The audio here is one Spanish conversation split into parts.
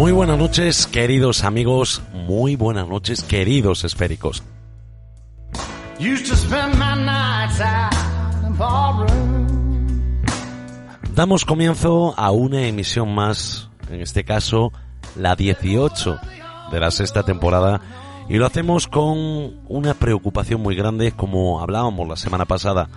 Muy buenas noches, queridos amigos. Muy buenas noches, queridos esféricos. Damos comienzo a una emisión más, en este caso la 18 de la sexta temporada, y lo hacemos con una preocupación muy grande, como hablábamos la semana pasada.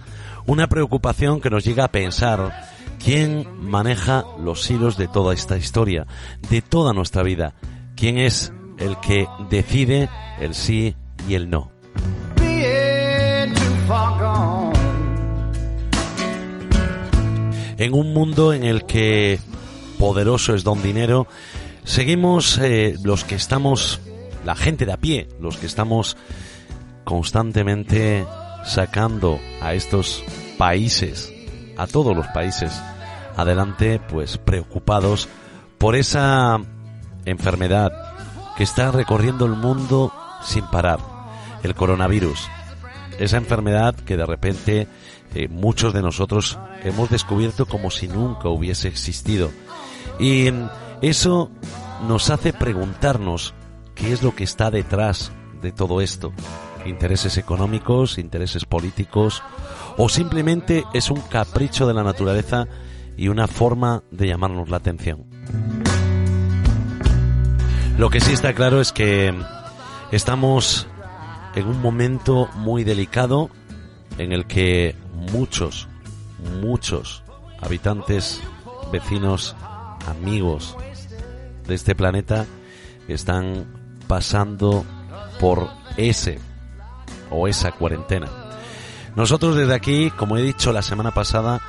Una preocupación que nos llega a pensar quién maneja los hilos de toda esta historia, de toda nuestra vida, quién es el que decide el sí y el no. En un mundo en el que poderoso es don dinero, seguimos eh, los que estamos, la gente de a pie, los que estamos constantemente sacando a estos países, a todos los países, adelante, pues preocupados por esa enfermedad que está recorriendo el mundo sin parar, el coronavirus. Esa enfermedad que de repente eh, muchos de nosotros hemos descubierto como si nunca hubiese existido. Y eso nos hace preguntarnos qué es lo que está detrás de todo esto. Intereses económicos, intereses políticos, o simplemente es un capricho de la naturaleza y una forma de llamarnos la atención. Lo que sí está claro es que estamos en un momento muy delicado en el que muchos, muchos habitantes, vecinos, amigos de este planeta están pasando por ese o esa cuarentena. Nosotros desde aquí, como he dicho la semana pasada,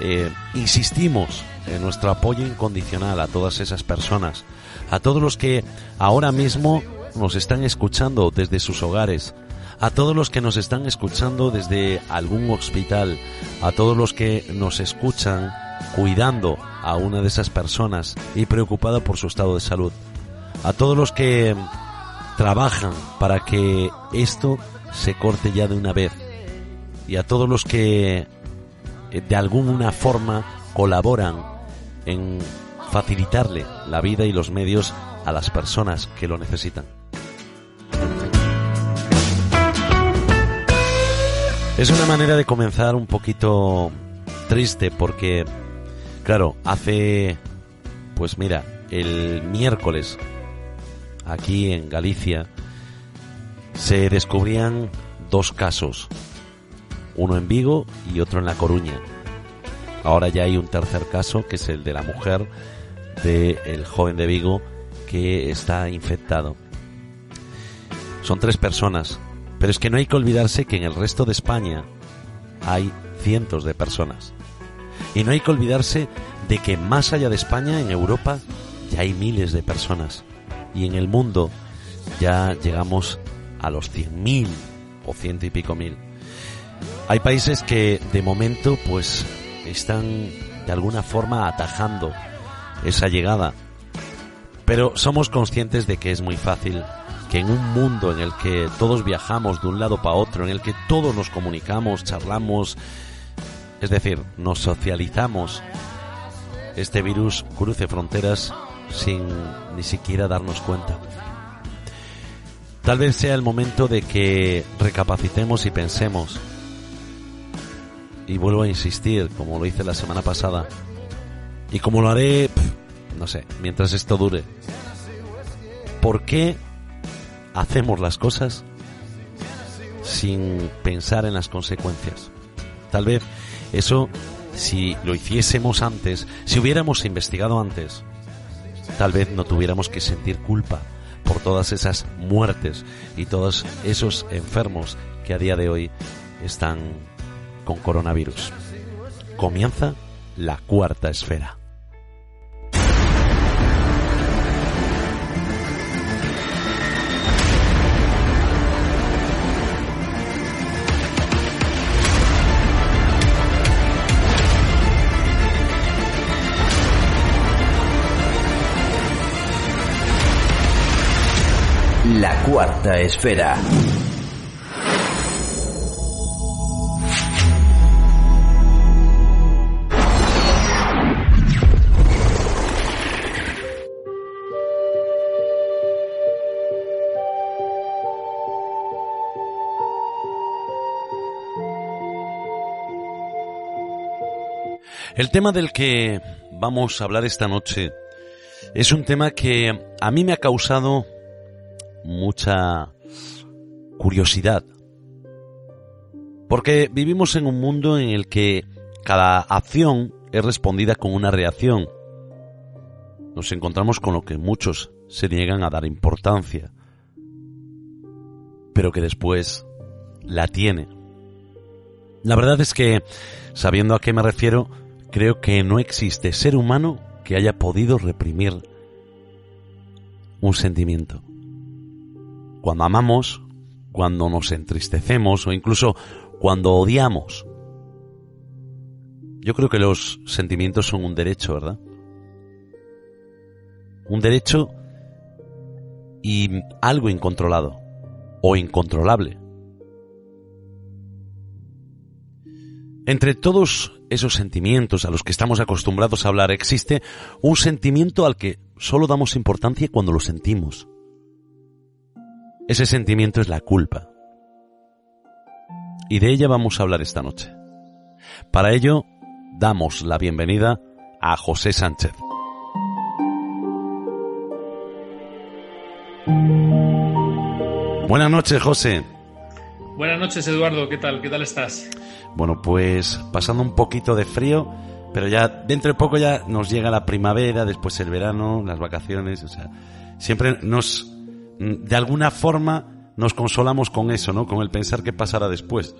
eh, insistimos en nuestro apoyo incondicional a todas esas personas, a todos los que ahora mismo nos están escuchando desde sus hogares, a todos los que nos están escuchando desde algún hospital, a todos los que nos escuchan cuidando a una de esas personas y preocupado por su estado de salud, a todos los que trabajan para que esto se corte ya de una vez y a todos los que de alguna forma colaboran en facilitarle la vida y los medios a las personas que lo necesitan. Es una manera de comenzar un poquito triste porque, claro, hace, pues mira, el miércoles, aquí en Galicia, se descubrían dos casos uno en Vigo y otro en La Coruña. Ahora ya hay un tercer caso, que es el de la mujer del joven de Vigo que está infectado. Son tres personas, pero es que no hay que olvidarse que en el resto de España hay cientos de personas. Y no hay que olvidarse de que más allá de España, en Europa, ya hay miles de personas. Y en el mundo ya llegamos a los 100.000 o ciento y pico mil. Hay países que de momento pues están de alguna forma atajando esa llegada. Pero somos conscientes de que es muy fácil que en un mundo en el que todos viajamos de un lado para otro, en el que todos nos comunicamos, charlamos, es decir, nos socializamos, este virus cruce fronteras sin ni siquiera darnos cuenta. Tal vez sea el momento de que recapacitemos y pensemos y vuelvo a insistir, como lo hice la semana pasada, y como lo haré, no sé, mientras esto dure. ¿Por qué hacemos las cosas sin pensar en las consecuencias? Tal vez eso, si lo hiciésemos antes, si hubiéramos investigado antes, tal vez no tuviéramos que sentir culpa por todas esas muertes y todos esos enfermos que a día de hoy están con coronavirus. Comienza la cuarta esfera. La cuarta esfera. El tema del que vamos a hablar esta noche es un tema que a mí me ha causado mucha curiosidad. Porque vivimos en un mundo en el que cada acción es respondida con una reacción. Nos encontramos con lo que muchos se niegan a dar importancia, pero que después la tiene. La verdad es que, sabiendo a qué me refiero, creo que no existe ser humano que haya podido reprimir un sentimiento. Cuando amamos, cuando nos entristecemos o incluso cuando odiamos. Yo creo que los sentimientos son un derecho, ¿verdad? Un derecho y algo incontrolado o incontrolable. Entre todos esos sentimientos a los que estamos acostumbrados a hablar existe un sentimiento al que solo damos importancia cuando lo sentimos. Ese sentimiento es la culpa. Y de ella vamos a hablar esta noche. Para ello, damos la bienvenida a José Sánchez. Buenas noches, José. Buenas noches, Eduardo. ¿Qué tal? ¿Qué tal estás? Bueno, pues pasando un poquito de frío, pero ya dentro de poco ya nos llega la primavera, después el verano, las vacaciones, o sea, siempre nos, de alguna forma, nos consolamos con eso, ¿no? Con el pensar qué pasará después.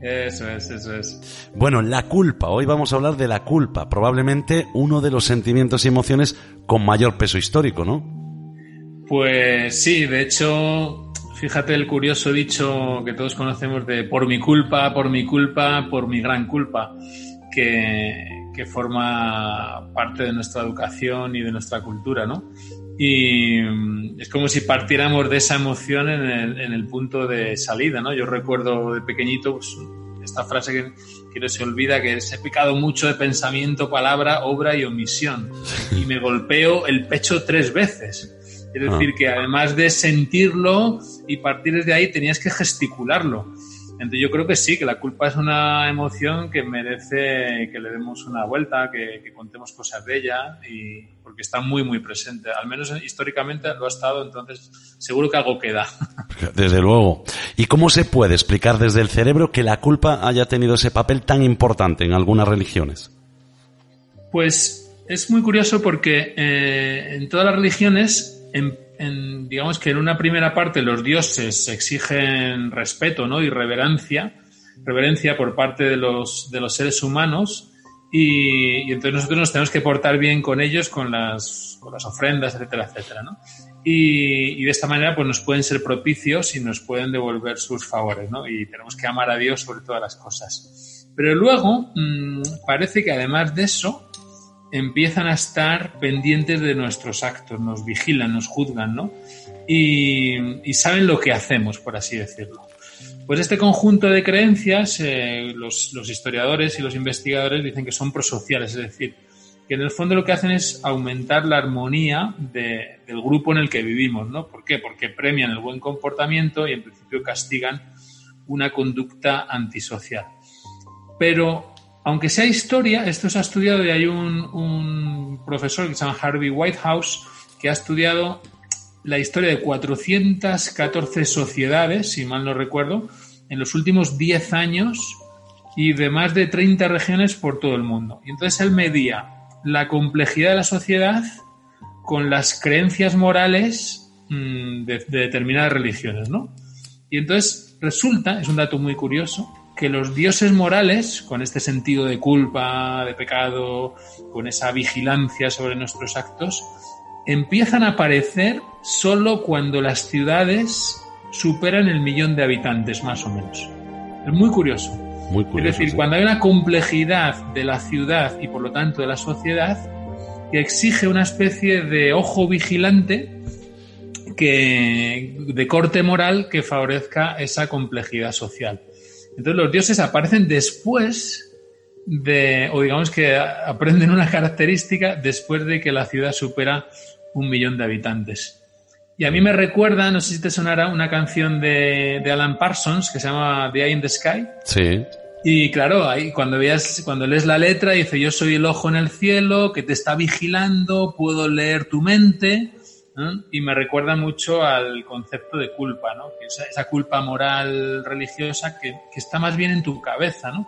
Eso es, eso es. Bueno, la culpa. Hoy vamos a hablar de la culpa. Probablemente uno de los sentimientos y emociones con mayor peso histórico, ¿no? Pues sí, de hecho, fíjate el curioso dicho que todos conocemos de por mi culpa, por mi culpa, por mi gran culpa, que, que forma parte de nuestra educación y de nuestra cultura, ¿no? Y mm, es como si partiéramos de esa emoción en el, en el punto de salida, ¿no? Yo recuerdo de pequeñito pues, esta frase que, que, no se olvida, que he pecado mucho de pensamiento, palabra, obra y omisión. Y me golpeo el pecho tres veces. Es decir, que además de sentirlo y partir desde ahí, tenías que gesticularlo. Entonces yo creo que sí, que la culpa es una emoción que merece que le demos una vuelta, que, que, contemos cosas de ella, y porque está muy, muy presente. Al menos históricamente lo ha estado, entonces seguro que algo queda. Desde luego. ¿Y cómo se puede explicar desde el cerebro que la culpa haya tenido ese papel tan importante en algunas religiones? Pues es muy curioso porque eh, en todas las religiones en, en, digamos que en una primera parte los dioses exigen respeto ¿no? y reverencia, reverencia por parte de los, de los seres humanos y, y, entonces nosotros nos tenemos que portar bien con ellos, con las, con las ofrendas, etcétera, etcétera. ¿no? Y, y, de esta manera pues nos pueden ser propicios y nos pueden devolver sus favores ¿no? y tenemos que amar a Dios sobre todas las cosas. Pero luego mmm, parece que además de eso, empiezan a estar pendientes de nuestros actos, nos vigilan, nos juzgan, ¿no? Y, saben lo que hacemos, por así decirlo. Pues este conjunto de creencias, eh, los, historiadores y los investigadores dicen que son prosociales, es decir, que en el fondo lo que hacen es aumentar la armonía de, del grupo en el que vivimos, ¿no? ¿Por qué? Porque premian el buen comportamiento y en principio castigan una conducta antisocial. Pero aunque sea historia, esto se ha estudiado y hay un, profesor que se llama Harvey Whitehouse que ha estudiado la historia de 414 sociedades, si mal no recuerdo, en los últimos 10 años y de más de 30 regiones por todo el mundo. Y entonces él medía la complejidad de la sociedad con las creencias morales mm, de, de determinadas religiones, ¿no? Y entonces resulta, es un dato muy curioso, que los dioses morales, con este sentido de culpa, de pecado, con esa vigilancia sobre nuestros actos, empiezan a aparecer solo cuando las ciudades superan el millón de habitantes, más o menos. Es muy curioso. Muy curioso. es decir, sí. cuando hay una complejidad de la ciudad y por lo tanto de la sociedad que exige una especie de ojo vigilante que de corte moral que favorezca esa complejidad social. Entonces los dioses aparecen después de, o digamos que aprenden una característica después de que la ciudad supera un millón de habitantes. Y a mí me recuerda, no sé si te sonará, una canción de, de Alan Parsons que se llama The Eye in the Sky. Sí. Y claro, ahí cuando veas, cuando lees la letra, dice yo soy el ojo en el cielo, que te está vigilando, puedo leer tu mente. Y me recuerda mucho al concepto de culpa, ¿no? Que esa, esa culpa moral religiosa que, que, está más bien en tu cabeza, ¿no?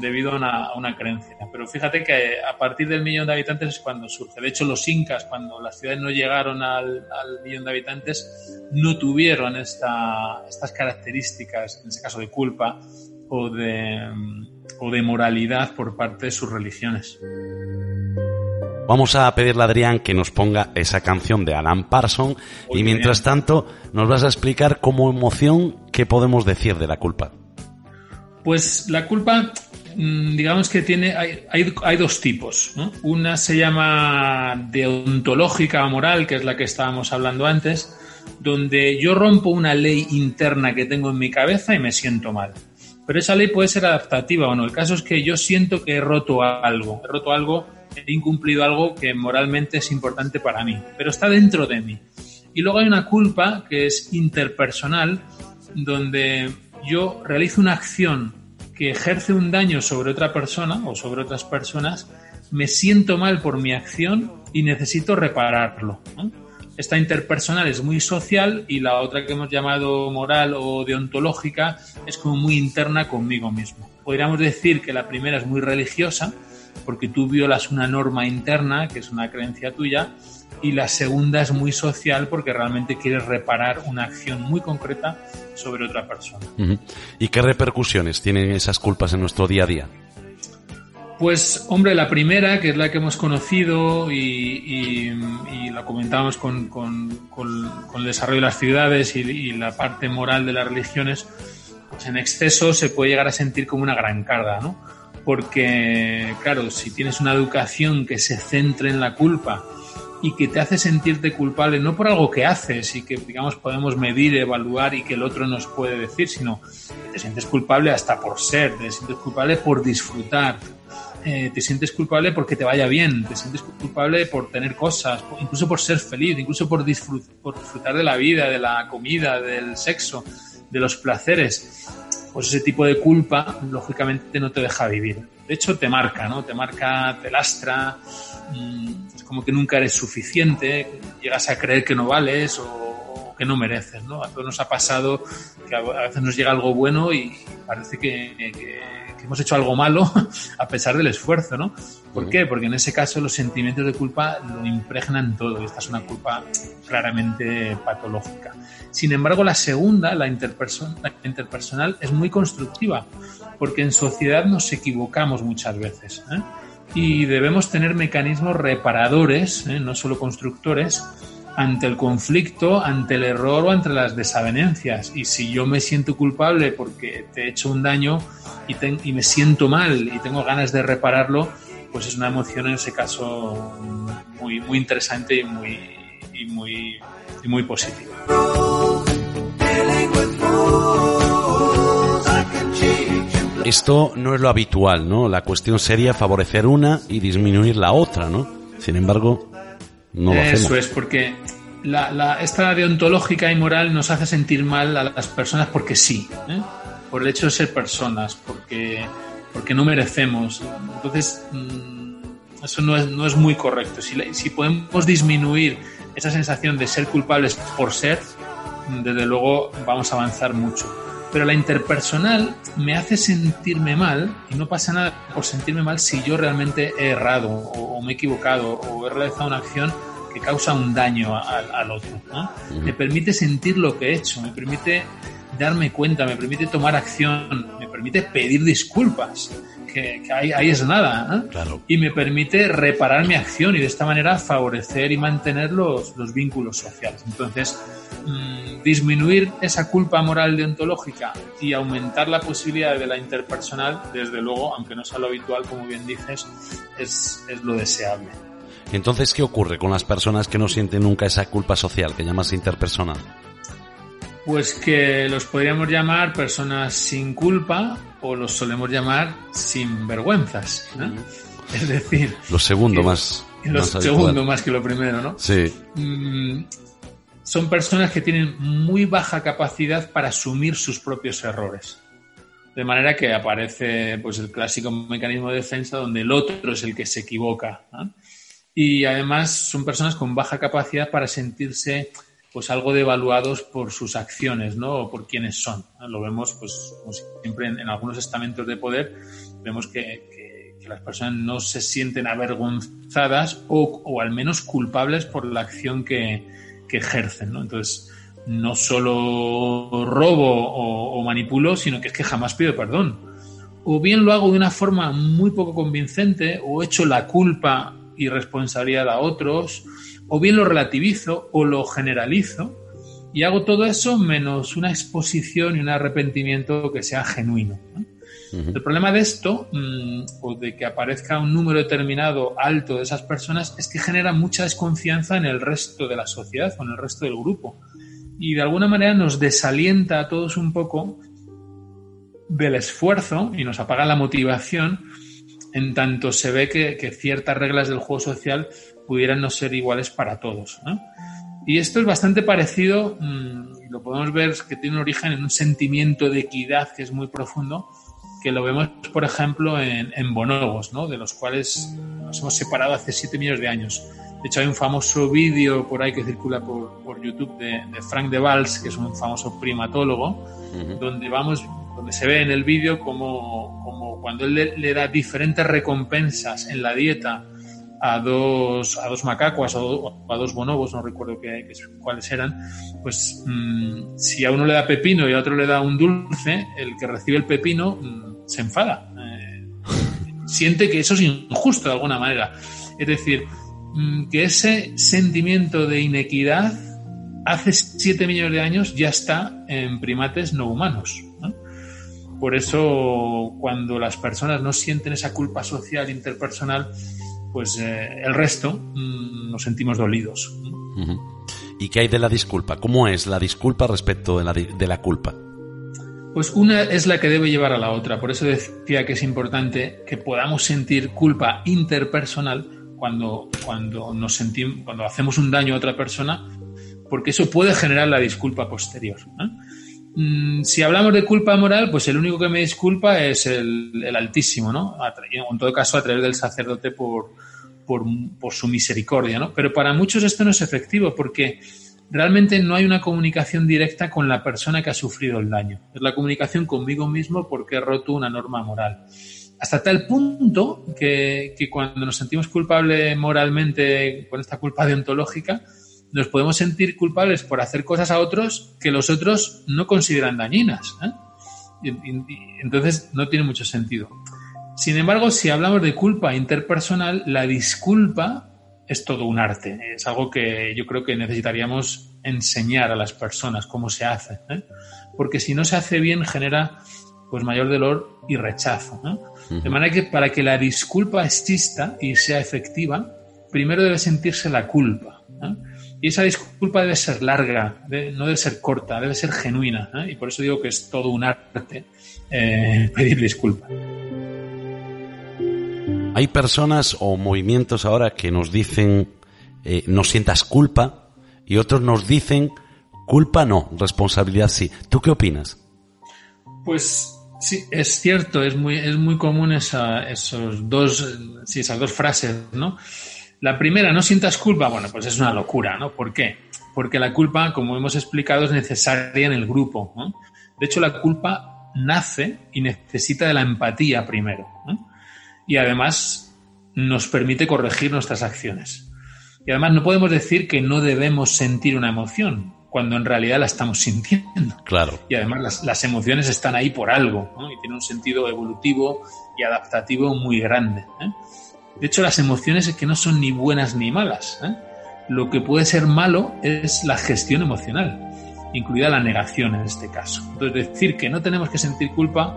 Debido a una, a una, creencia. Pero fíjate que a partir del millón de habitantes es cuando surge. De hecho, los incas, cuando las ciudades no llegaron al, al millón de habitantes, no tuvieron esta, estas características, en ese caso de culpa, o de, o de moralidad por parte de sus religiones. Vamos a pedirle a Adrián que nos ponga esa canción de Alan Parson Muy y mientras bien. tanto nos vas a explicar como emoción qué podemos decir de la culpa. Pues la culpa, mm, digamos que tiene, hay, hay, hay dos tipos. ¿no? Una se llama deontológica o moral, que es la que estábamos hablando antes, donde yo rompo una ley interna que tengo en mi cabeza y me siento mal. Pero esa ley puede ser adaptativa o no. El caso es que yo siento que he roto algo. He roto algo, he incumplido algo que moralmente es importante para mí. Pero está dentro de mí. Y luego hay una culpa que es interpersonal, donde yo realizo una acción que ejerce un daño sobre otra persona o sobre otras personas, me siento mal por mi acción y necesito repararlo. ¿no? Esta interpersonal es muy social y la otra que hemos llamado moral o deontológica es como muy interna conmigo mismo. Podríamos decir que la primera es muy religiosa porque tú violas una norma interna, que es una creencia tuya, y la segunda es muy social porque realmente quieres reparar una acción muy concreta sobre otra persona. ¿Y qué repercusiones tienen esas culpas en nuestro día a día? Pues, hombre, la primera, que es la que hemos conocido y, y, y la comentábamos con, con, con, con, el desarrollo de las ciudades y, y, la parte moral de las religiones, pues en exceso se puede llegar a sentir como una gran carga, ¿no? Porque, claro, si tienes una educación que se centre en la culpa y que te hace sentirte culpable no por algo que haces y que, digamos, podemos medir, evaluar y que el otro nos puede decir, sino que te sientes culpable hasta por ser, te sientes culpable por disfrutar, eh, te sientes culpable porque te vaya bien, te sientes culpable por tener cosas, incluso por ser feliz, incluso por, disfrut por disfrutar de la vida, de la comida, del sexo, de los placeres. Pues ese tipo de culpa, lógicamente, no te deja vivir. De hecho, te marca, ¿no? Te marca, te lastra, mmm, es como que nunca eres suficiente, llegas a creer que no vales o, que no mereces, ¿no? A todos nos ha pasado que a veces nos llega algo bueno y parece que, que, que hemos hecho algo malo a pesar del esfuerzo, ¿no? ¿Por qué? Porque en ese caso los sentimientos de culpa lo impregnan todo y esta es una culpa claramente patológica. Sin embargo, la segunda, la, interperson la interpersonal, es muy constructiva porque en sociedad nos equivocamos muchas veces ¿eh? y debemos tener mecanismos reparadores, ¿eh? no solo constructores, ante el conflicto, ante el error o ante las desavenencias. Y si yo me siento culpable porque te he hecho un daño y, me siento mal y tengo ganas de repararlo, pues es una emoción en ese caso muy, muy interesante y muy, y muy, y muy positiva. Esto no es lo habitual, ¿no? La cuestión sería favorecer una y disminuir la otra, ¿no? Sin embargo, no lo Eso hacemos. es, porque la, la, esta deontológica y moral nos hace sentir mal a las personas porque sí, ¿eh? por el hecho de ser personas, porque, porque no merecemos. Entonces, mmm, eso no es, no es muy correcto. Si, si podemos disminuir esa sensación de ser culpables por ser, desde luego vamos a avanzar mucho. Pero la interpersonal me hace sentirme mal y no pasa nada por sentirme mal si yo realmente he errado o, o me he equivocado o he realizado una acción que causa un daño al, al otro. ¿no? Me permite sentir lo que he hecho, me permite darme cuenta, me permite tomar acción, me permite pedir disculpas, que, que ahí, ahí, es nada, y me permite reparar mi acción y de esta manera favorecer y mantener los, los vínculos sociales. Entonces, mmm, disminuir esa culpa moral deontológica y aumentar la posibilidad de la interpersonal, desde luego, aunque no sea lo habitual, como bien dices, es, es lo deseable. Entonces, ¿qué ocurre con las personas que no sienten nunca esa culpa social que llamas interpersonal? Pues que los podríamos llamar personas sin culpa o los solemos llamar sin vergüenzas. ¿no? Es decir, lo segundo más. Lo más segundo habitual. más que lo primero, ¿no? Sí. Son personas que tienen muy baja capacidad para asumir sus propios errores. De manera que aparece pues, el clásico mecanismo de defensa donde el otro es el que se equivoca. Y además son personas con baja capacidad para sentirse pues algo devaluados por sus acciones, ¿no? O por quienes son. Lo vemos, pues, como siempre en, algunos estamentos de poder, vemos que, que, que, las personas no se sienten avergonzadas o, o al menos culpables por la acción que, que ejercen, ¿no? Entonces, no solo robo o, manipulo, sino que es que jamás pido perdón. O bien lo hago de una forma muy poco convincente, o echo la culpa y responsabilidad a otros, o bien lo relativizo o lo generalizo y hago todo eso menos una exposición y un arrepentimiento que sea genuino. ¿no? El problema de esto, mmm, o de que aparezca un número determinado alto de esas personas, es que genera mucha desconfianza en el resto de la sociedad o en el resto del grupo. Y de alguna manera nos desalienta a todos un poco del esfuerzo y nos apaga la motivación en tanto se ve que, que ciertas reglas del juego social pudieran no ser iguales para todos. ¿no? Y esto es bastante parecido, mmm, lo podemos ver que tiene un origen en un sentimiento de equidad que es muy profundo, que lo vemos, por ejemplo, en, en bonobos, ¿no? de los cuales nos hemos separado hace 7 millones de años. De hecho, hay un famoso vídeo por ahí que circula por, por YouTube de, de, Frank de Valls, que es un famoso primatólogo, uh -huh. donde vamos donde se ve en el vídeo como, como, cuando él le, le, da diferentes recompensas en la dieta a dos, a dos macacuas o a dos bonobos, no recuerdo qué, qué, cuáles eran, pues mmm, si a uno le da pepino y a otro le da un dulce, el que recibe el pepino mmm, se enfada. Eh, siente que eso es injusto de alguna manera. Es decir, mmm, que ese sentimiento de inequidad hace 7 millones de años ya está en primates no humanos. ¿no? Por eso, cuando las personas no sienten esa culpa social interpersonal, pues eh, el resto mmm, nos sentimos dolidos. ¿Y qué hay de la disculpa? ¿Cómo es la disculpa respecto de la, de la culpa? Pues una es la que debe llevar a la otra. Por eso decía que es importante que podamos sentir culpa interpersonal cuando, cuando, nos sentimos, cuando hacemos un daño a otra persona, porque eso puede generar la disculpa posterior. Mm, si hablamos de culpa moral, pues el único que me disculpa es el, el Altísimo, ¿no? En todo caso, a través del sacerdote por, por, por, su misericordia, ¿no? Pero para muchos esto no es efectivo porque realmente no hay una comunicación directa con la persona que ha sufrido el daño. Es la comunicación conmigo mismo porque he roto una norma moral. Hasta tal punto que, que cuando nos sentimos culpables moralmente con esta culpa deontológica, nos podemos sentir culpables por hacer cosas a otros que los otros no consideran dañinas. ¿eh? Entonces no tiene mucho sentido. Sin embargo, si hablamos de culpa interpersonal, la disculpa es todo un arte. Es algo que yo creo que necesitaríamos enseñar a las personas cómo se hace. ¿eh? Porque si no se hace bien genera pues mayor dolor y rechazo. -huh. De manera que para que la disculpa exista y sea efectiva, primero debe sentirse la culpa. ¿eh? Y esa disculpa debe ser larga, debe, no debe ser corta, debe ser genuina. ¿eh? Y por eso digo que es todo un arte eh, pedir disculpas. Hay personas o movimientos ahora que nos dicen eh, no sientas culpa y otros nos dicen culpa no, responsabilidad sí. ¿Tú qué opinas? Pues sí, es cierto, es muy, es muy común esa, esos dos, sí, esas dos frases, ¿no? La primera, no sientas culpa, bueno, pues es una locura, ¿no? ¿Por qué? Porque la culpa, como hemos explicado, es necesaria en el grupo. De hecho, la culpa nace y necesita de la empatía primero. Y además nos permite corregir nuestras acciones. Y además no podemos decir que no debemos sentir una emoción, cuando en realidad la estamos sintiendo. Claro. Y además las, las emociones están ahí por algo, ¿no? y tienen un sentido evolutivo y adaptativo muy grande. ¿eh? De hecho, las emociones es que no son ni buenas ni malas. ¿eh? Lo que puede ser malo es la gestión emocional, incluida la negación en este caso. Entonces, decir que no tenemos que sentir culpa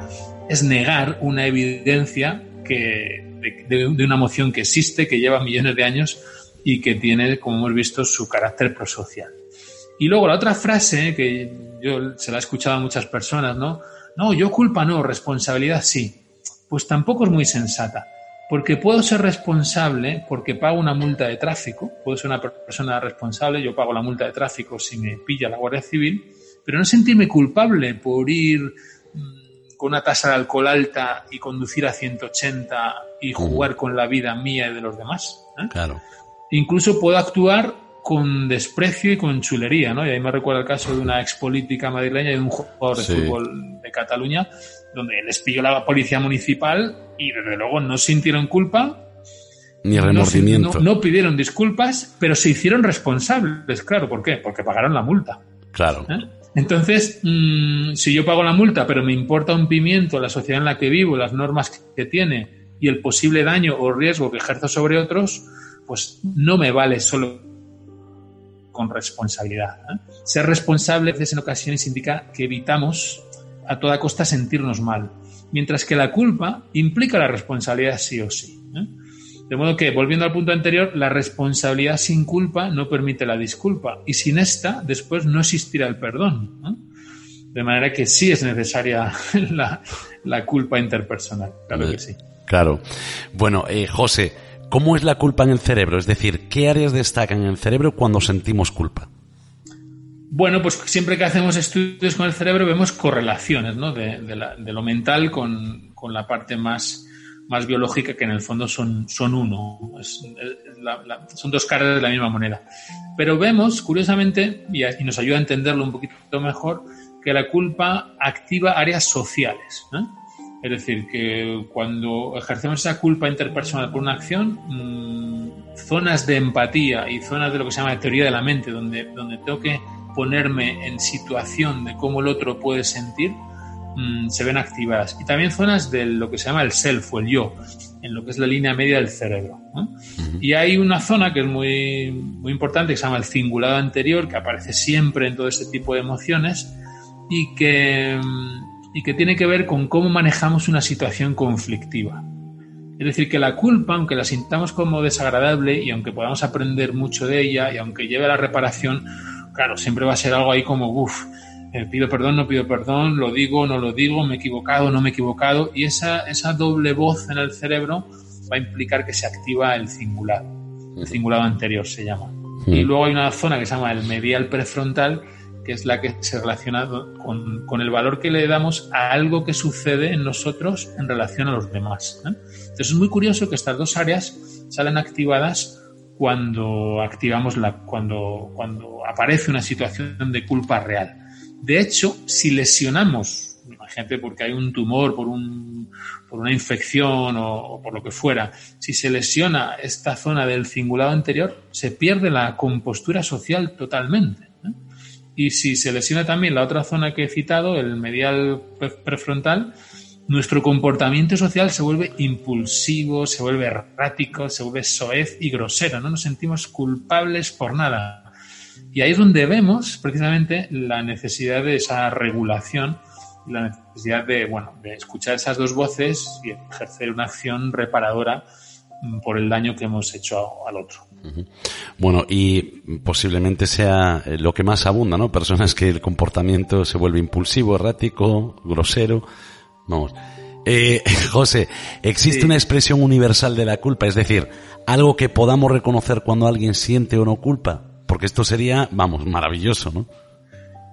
es negar una evidencia de, de, una emoción que existe, que lleva millones de años y que tiene, como hemos visto, su carácter prosocial. Y luego la otra frase, que yo se la he escuchado a muchas personas, ¿no? No, yo culpa no, responsabilidad sí. Pues tampoco es muy sensata. Porque puedo ser responsable porque pago una multa de tráfico, puedo ser una persona responsable, yo pago la multa de tráfico si me pilla la Guardia Civil, pero no sentirme culpable por ir con una tasa de alcohol alta y conducir a 180 y jugar con la vida mía y de los demás. ¿eh? Claro. Incluso puedo actuar con desprecio y con chulería, ¿no? Y ahí me recuerda el caso de una expolítica madrileña y de un jugador de sí. fútbol de Cataluña, donde les pilló la policía municipal y desde luego no sintieron culpa. Ni remordimiento. No, no, no, pidieron disculpas, pero se hicieron responsables, claro. ¿Por qué? Porque pagaron la multa. Claro. ¿Eh? Entonces, mmm, si yo pago la multa, pero me importa un pimiento la sociedad en la que vivo, las normas que tiene y el posible daño o riesgo que ejerzo sobre otros, pues no me vale solo con responsabilidad. ¿eh? Ser responsable en ocasiones indica que evitamos a toda costa sentirnos mal, mientras que la culpa implica la responsabilidad sí o sí. ¿eh? De modo que, volviendo al punto anterior, la responsabilidad sin culpa no permite la disculpa y sin esta después no existirá el perdón. ¿eh? De manera que sí es necesaria la, la culpa interpersonal, claro que sí. Claro. Bueno, eh, José, ¿Cómo es la culpa en el cerebro? Es decir, ¿qué áreas destacan en el cerebro cuando sentimos culpa? Bueno, pues siempre que hacemos estudios con el cerebro vemos correlaciones ¿no? de, de, la, de, lo mental con, con la parte más, más, biológica que en el fondo son, son uno. Son dos caras de la misma moneda. Pero vemos, curiosamente, y, nos ayuda a entenderlo un poquito mejor, que la culpa activa áreas sociales. Es decir, que cuando ejercemos esa culpa interpersonal por una acción, mmm, zonas de empatía y zonas de lo que se llama teoría de la mente, donde, donde tengo que ponerme en situación de cómo el otro puede sentir, mmm, se ven activadas. Y también zonas de lo que se llama el self o el yo, en lo que es la línea media del cerebro. ¿no? Uh -huh. Y hay una zona que es muy, muy importante, que se llama el cingulado anterior, que aparece siempre en todo este tipo de emociones y que y que tiene que ver con cómo manejamos una situación conflictiva. Es decir, que la culpa, aunque la sintamos como desagradable y aunque podamos aprender mucho de ella y aunque lleve a la reparación, claro, siempre va a ser algo ahí como, uff, eh, pido perdón, no pido perdón, lo digo, no lo digo, me he equivocado, no me he equivocado, y esa, esa doble voz en el cerebro va a implicar que se activa el cingulado, el cingulado anterior se llama. Y luego hay una zona que se llama el medial prefrontal, que es la que se relaciona con, con, el valor que le damos a algo que sucede en nosotros en relación a los demás. ¿eh? Entonces es muy curioso que estas dos áreas salen activadas cuando activamos la, cuando, cuando aparece una situación de culpa real. De hecho, si lesionamos, imagínate porque hay un tumor por, un, por una infección o, o por lo que fuera, si se lesiona esta zona del cingulado anterior, se pierde la compostura social totalmente. Y si se lesiona también la otra zona que he citado, el medial prefrontal, nuestro comportamiento social se vuelve impulsivo, se vuelve errático, se vuelve soez y grosero. No nos sentimos culpables por nada. Y ahí es donde vemos precisamente la necesidad de esa regulación y la necesidad de, bueno, de escuchar esas dos voces y ejercer una acción reparadora por el daño que hemos hecho al otro. Bueno, y posiblemente sea lo que más abunda, ¿no? Personas que el comportamiento se vuelve impulsivo, errático, grosero. Vamos. Eh, José, ¿existe sí. una expresión universal de la culpa? Es decir, algo que podamos reconocer cuando alguien siente o no culpa. Porque esto sería, vamos, maravilloso, ¿no?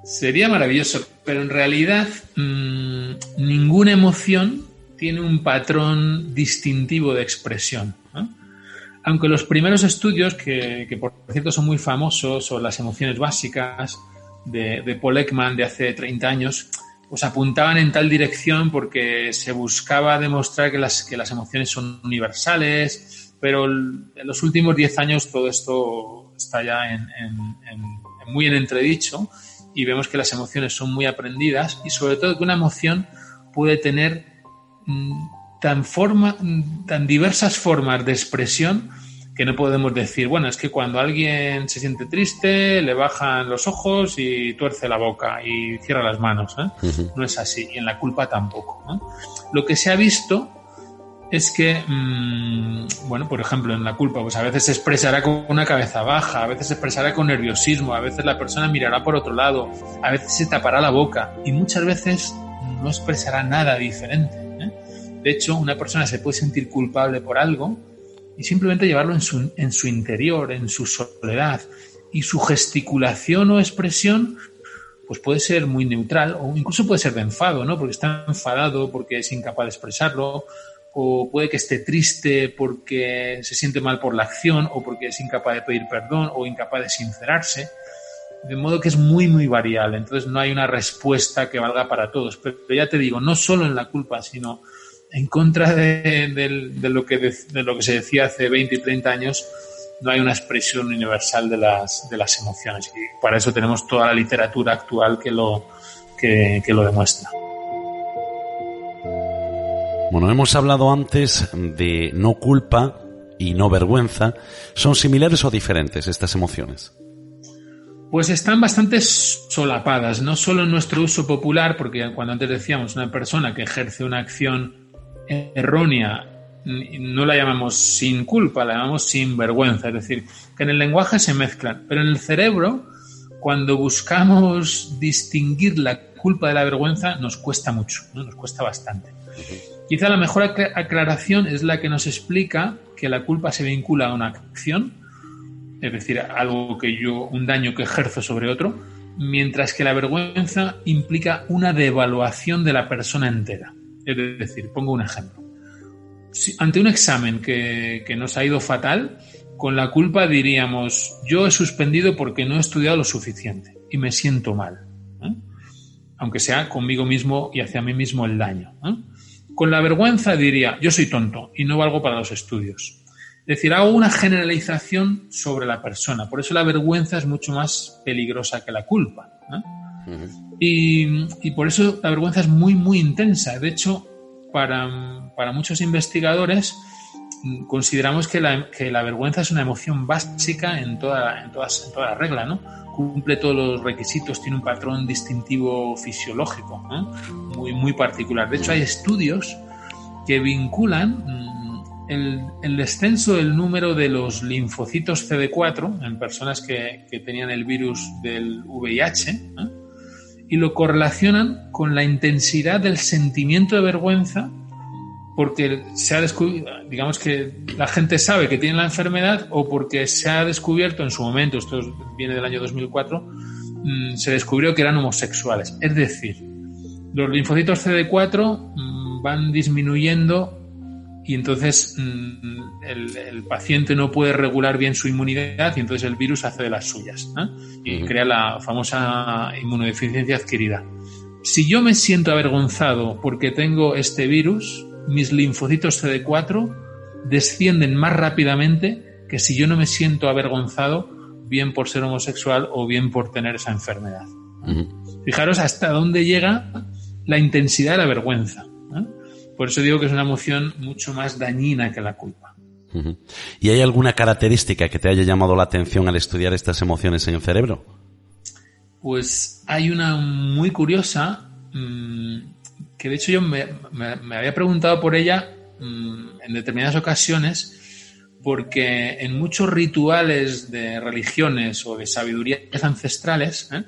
Sería maravilloso, pero en realidad mmm, ninguna emoción tiene un patrón distintivo de expresión. ¿no? Aunque los primeros estudios, que, que, por cierto son muy famosos, sobre las emociones básicas de, de Paul Ekman de hace 30 años, pues apuntaban en tal dirección porque se buscaba demostrar que las, que las emociones son universales Pero en los últimos 10 años todo esto está ya en, muy en entredicho y vemos que las emociones son muy aprendidas y sobre todo que una emoción puede tener mm, tan, forma, mm, tan diversas formas de expresión que no podemos decir, bueno, es que cuando alguien se siente triste, le bajan los ojos y tuerce la boca y cierra las manos. ¿eh? No es así. Y en la culpa tampoco. Lo que se ha visto es que, mm, bueno, por ejemplo, en la culpa, pues a veces se expresará con una cabeza baja, a veces se expresará con nerviosismo, a veces la persona mirará por otro lado, a veces se tapará la boca y muchas veces no expresará nada diferente. ¿eh? De hecho, una persona se puede sentir culpable por algo y simplemente llevarlo en su, en su interior, en su soledad. Y su gesticulación o expresión pues puede ser muy neutral o incluso puede ser de enfado, ¿no? Porque está enfadado, porque es incapaz de expresarlo, o puede que esté triste porque se siente mal por la acción, o porque es incapaz de pedir perdón, o incapaz de sincerarse. De modo que es muy, muy variable. Entonces no hay una respuesta que valga para todos. Pero ya te digo, no solo en la culpa, sino en contra de, lo que se decía hace 20 y 30 años, no hay una expresión universal de las, de las emociones. Y para eso tenemos toda la literatura actual que lo, que, lo demuestra. Bueno, hemos hablado antes de no culpa y no vergüenza. ¿Son similares o diferentes estas emociones? Pues están bastante solapadas, no solo en nuestro uso popular, porque cuando antes decíamos una persona que ejerce una acción errónea no la llamamos sin culpa, la llamamos sin vergüenza. Es decir, que en el lenguaje se mezclan, pero en el cerebro, cuando buscamos distinguir la culpa de la vergüenza, nos cuesta mucho, nos cuesta bastante. Quizá la mejor aclaración es la que nos explica que la culpa se vincula a una acción, es decir, algo que yo, un daño que ejerzo sobre otro, mientras que la vergüenza implica una devaluación de la persona entera. Es decir, pongo un ejemplo. ante un examen que, nos ha ido fatal, con la culpa diríamos, yo he suspendido porque no he estudiado lo suficiente y me siento mal. ¿eh? Aunque sea conmigo mismo y hacia mí mismo el daño. ¿eh? Con la vergüenza diría, yo soy tonto y no valgo para los estudios. Es decir, hago una generalización sobre la persona. Por eso la vergüenza es mucho más peligrosa que la culpa. ¿eh? Y, por eso la vergüenza es muy, muy intensa. De hecho, para, muchos investigadores consideramos que la, vergüenza es una emoción básica en toda, en, todas, en toda la regla, ¿no? Cumple todos los requisitos, tiene un patrón distintivo fisiológico muy, muy particular. De hecho, hay estudios que vinculan mm, el, el, descenso del número de los linfocitos CD4 en personas que, que tenían el virus del VIH, ¿eh? y lo correlacionan con la intensidad del sentimiento de vergüenza porque se ha descubierto, digamos que la gente sabe que tiene la enfermedad o porque se ha descubierto en su momento, esto viene del año 2004, mm, se descubrió que eran homosexuales. Es decir, los linfocitos CD4 mm, van disminuyendo y entonces mm, el, paciente no puede regular bien su inmunidad y entonces el virus hace de las suyas y crea la famosa inmunodeficiencia adquirida. Si yo me siento avergonzado porque tengo este virus, mis linfocitos CD4 descienden más rápidamente que si yo no me siento avergonzado bien por ser homosexual o bien por tener esa enfermedad. Fijaros hasta dónde llega la intensidad de la vergüenza. Por eso digo que es una emoción mucho más dañina que la culpa. ¿Y hay alguna característica que te haya llamado la atención al estudiar estas emociones en el cerebro? Pues hay una muy curiosa, mm, que de hecho yo me, había preguntado por ella mm, en determinadas ocasiones, porque en muchos rituales de religiones o de sabidurías ancestrales, ¿eh?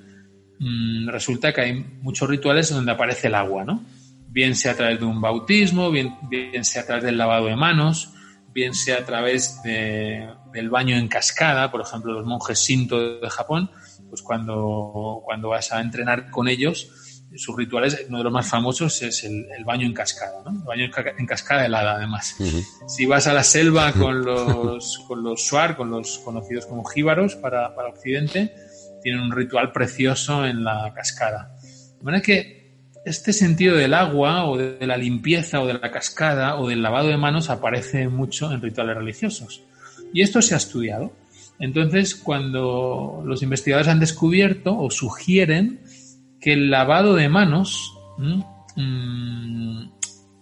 mm, resulta que hay muchos rituales donde aparece el agua, ¿no? bien sea a través de un bautismo, bien, bien sea a través del lavado de manos, bien sea a través del baño en cascada, por ejemplo, los monjes Shinto de Japón, pues cuando, cuando vas a entrenar con ellos, sus rituales, uno de los más famosos es el, baño en cascada, ¿no? El baño en cascada helada, además. Si vas a la selva con los, con los Shuar, con los conocidos como jíbaros para, para Occidente, tienen un ritual precioso en la cascada. De manera que este sentido del agua o de la limpieza o de la cascada o del lavado de manos aparece mucho en rituales religiosos. Y esto se ha estudiado. Entonces, cuando los investigadores han descubierto o sugieren que el lavado de manos mm,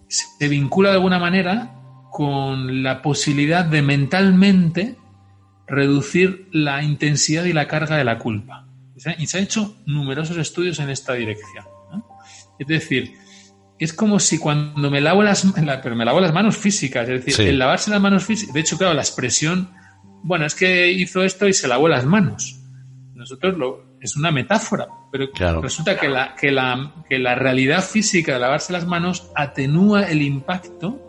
se vincula de alguna manera con la posibilidad de mentalmente reducir la intensidad y la carga de la culpa. Y se han hecho numerosos estudios en esta dirección. Es decir, es como si cuando me lavo las, pero me lavo las manos físicas, es decir, el lavarse las manos físicas, de hecho, claro, la expresión, bueno, es que hizo esto y se lavó las manos. Nosotros lo, es una metáfora, pero resulta que la, que, la, que la realidad física de lavarse las manos atenúa el impacto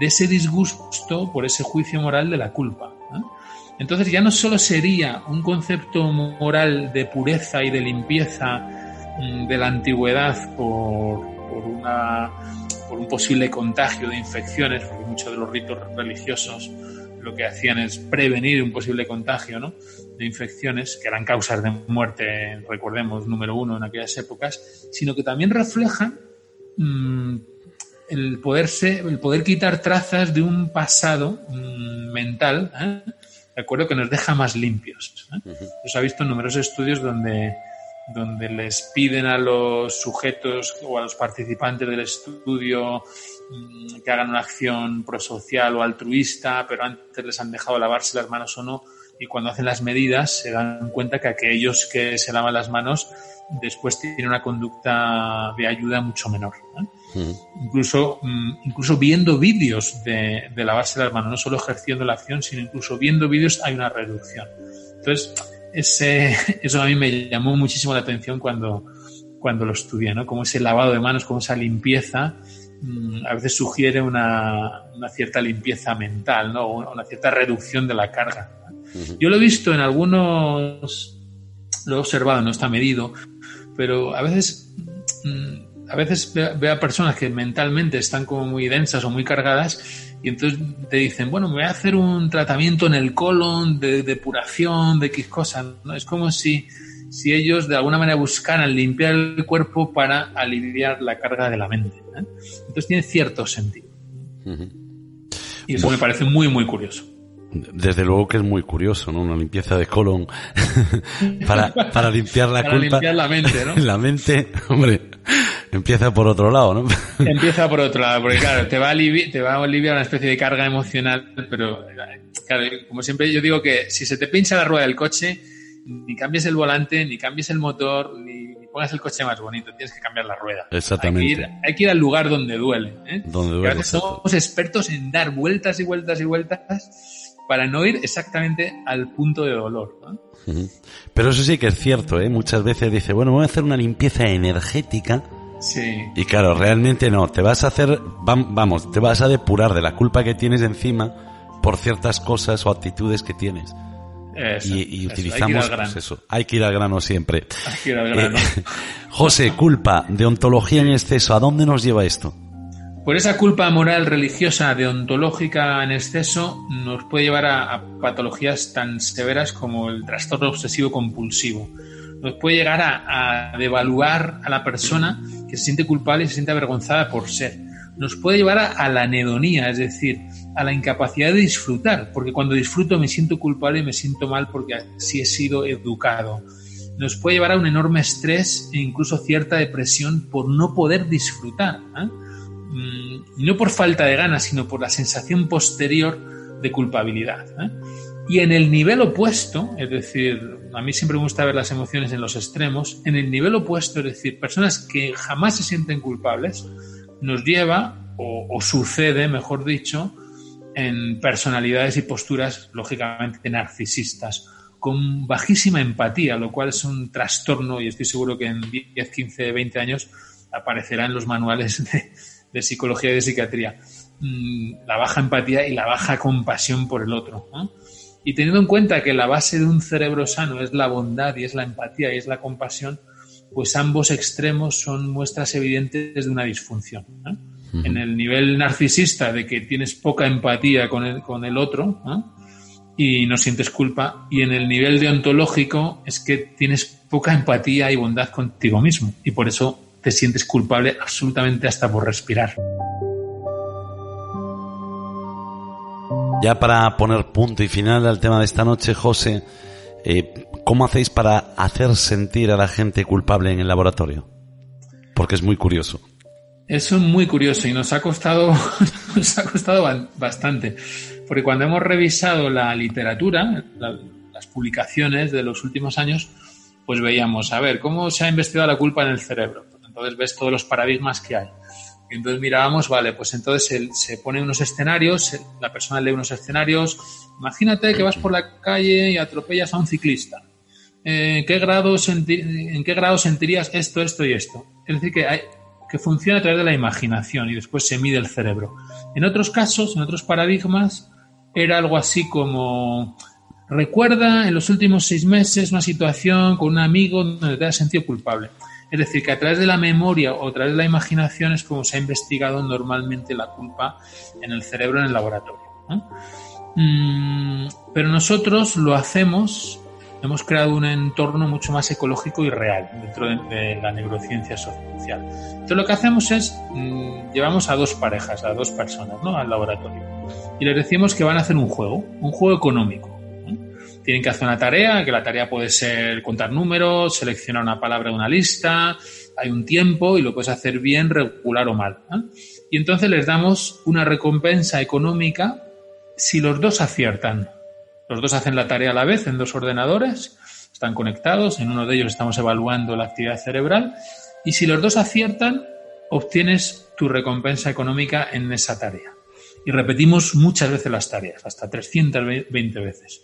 de ese disgusto por ese juicio moral de la culpa. Entonces ya no solo sería un concepto moral de pureza y de limpieza mm, de la antigüedad por, por, una, por un posible contagio de infecciones, porque muchos de los ritos religiosos lo que hacían es prevenir un posible contagio ¿no? De infecciones, que eran causas de muerte, recordemos, número uno en aquellas épocas, sino que también reflejan mm, el, poderse, el poder quitar trazas de un pasado mm, mental, ¿eh? de acuerdo, que nos deja más limpios. ¿eh? Eso ha visto en numerosos estudios donde, donde les piden a los sujetos o a los participantes del estudio mm, que hagan una acción prosocial o altruista, pero antes les han dejado lavarse las manos o no, y cuando hacen las medidas se dan cuenta que aquellos que se lavan las manos después tienen una conducta de ayuda mucho menor. Incluso, mm, incluso viendo vídeos de, lavarse las manos, no solo ejerciendo la acción, sino incluso viendo vídeos hay una reducción. Entonces, ese, eso a mí me llamó muchísimo la atención cuando, cuando lo estudié, ¿no? Como ese lavado de manos, como esa limpieza, mm, a veces sugiere una, una, cierta limpieza mental, ¿no? Una cierta reducción de la carga. Yo lo he visto en algunos, lo he observado, no está medido, pero a veces mm, a veces veo a personas que mentalmente están como muy densas o muy cargadas y entonces te dicen, bueno, me voy a hacer un tratamiento en el colon de depuración, de X cosas. ¿no? Es como si, si ellos de alguna manera buscaran limpiar el cuerpo para aliviar la carga de la mente. ¿eh? Entonces tiene cierto sentido. Y eso me parece muy, muy curioso. Desde luego que es muy curioso, ¿no? Una limpieza de colon para, para limpiar la para culpa. limpiar la mente, ¿no? la mente, hombre, empieza por otro lado, ¿no? empieza por otro lado, porque claro, te va a aliviar, te va a aliviar una especie de carga emocional, pero claro, como siempre yo digo que si se te pincha la rueda del coche, ni cambies el volante, ni cambies el motor, ni, pongas el coche más bonito, tienes que cambiar la rueda. Exactamente. Hay que ir, al lugar donde duele. ¿eh? Donde duele. somos expertos en dar vueltas y vueltas y vueltas para no ir exactamente al punto de dolor. Pero eso sí que es cierto, ¿eh? Muchas veces dice, bueno, voy a hacer una limpieza energética. Sí. Y claro, realmente no, te vas a hacer, vamos, te vas a depurar de la culpa que tienes encima por ciertas cosas o actitudes que tienes. y, utilizamos pues eso. Hay que ir al grano siempre. Hay que ir al grano. Eh, José, culpa, de ontología en exceso, ¿a dónde nos lleva esto? Por esa culpa moral, religiosa, deontológica en exceso, nos puede llevar a, patologías tan severas como el trastorno obsesivo compulsivo. Nos puede llegar a, devaluar a la persona que se siente culpable y se siente avergonzada por ser. Nos puede llevar a, la anedonía, es decir, a la incapacidad de disfrutar, porque cuando disfruto me siento culpable y me siento mal porque así he sido educado. Nos puede llevar a un enorme estrés e incluso cierta depresión por no poder disfrutar. ¿eh? Mm, no por falta de ganas, sino por la sensación posterior de culpabilidad. ¿eh? Y en el nivel opuesto, es decir, a mí siempre me gusta ver las emociones en los extremos, en el nivel opuesto, es decir, personas que jamás se sienten culpables, nos lleva, o, sucede, mejor dicho, en personalidades y posturas lógicamente narcisistas, con bajísima empatía, lo cual es un trastorno y estoy seguro que en 10, 15, 20 años aparecerá en los manuales de, de psicología y de psiquiatría. Mm, la baja empatía y la baja compasión por el otro. Y teniendo en cuenta que la base de un cerebro sano es la bondad y es la empatía y es la compasión, pues ambos extremos son muestras evidentes de una disfunción. En el nivel narcisista de que tienes poca empatía con el, con el otro y no sientes culpa, y en el nivel deontológico es que tienes poca empatía y bondad contigo mismo y por eso te sientes culpable absolutamente hasta por respirar. Ya para poner punto y final al tema de esta noche, José, eh, ¿cómo hacéis para hacer sentir a la gente culpable en el laboratorio? Porque es muy curioso. Eso es muy curioso y nos ha costado, nos ha costado bastante. Porque cuando hemos revisado la literatura, las publicaciones de los últimos años, pues veíamos, a ver, ¿cómo se ha investigado la culpa en el cerebro? Entonces ves todos los paradigmas que hay. Y entonces mirábamos, vale, pues entonces se, pone unos escenarios, la persona lee unos escenarios. Imagínate que vas por la calle y atropellas a un ciclista. Eh, ¿En qué grado, sentirías esto, esto y esto? Es decir, que funciona a través de la imaginación y después se mide el cerebro. En otros casos, en otros paradigmas, era algo así como recuerda en los últimos seis meses una situación con un amigo donde te has sentido culpable. Es decir, que a través de la memoria o a través de la imaginación es como se ha investigado normalmente la culpa en el cerebro en el laboratorio. Mm, pero nosotros lo hacemos, hemos creado un entorno mucho más ecológico y real dentro de, la neurociencia social. Entonces lo que hacemos es, mm, llevamos a dos parejas, a dos personas al laboratorio y les decimos que van a hacer un juego, un juego económico tienen que hacer una tarea, que la tarea puede ser contar números, seleccionar una palabra de una lista, hay un tiempo y lo puedes hacer bien, regular o mal. Y entonces les damos una recompensa económica si los dos aciertan. Los dos hacen la tarea a la vez en dos ordenadores, están conectados, en uno de ellos estamos evaluando la actividad cerebral y si los dos aciertan, obtienes tu recompensa económica en esa tarea. Y repetimos muchas veces las tareas, hasta 320 veces.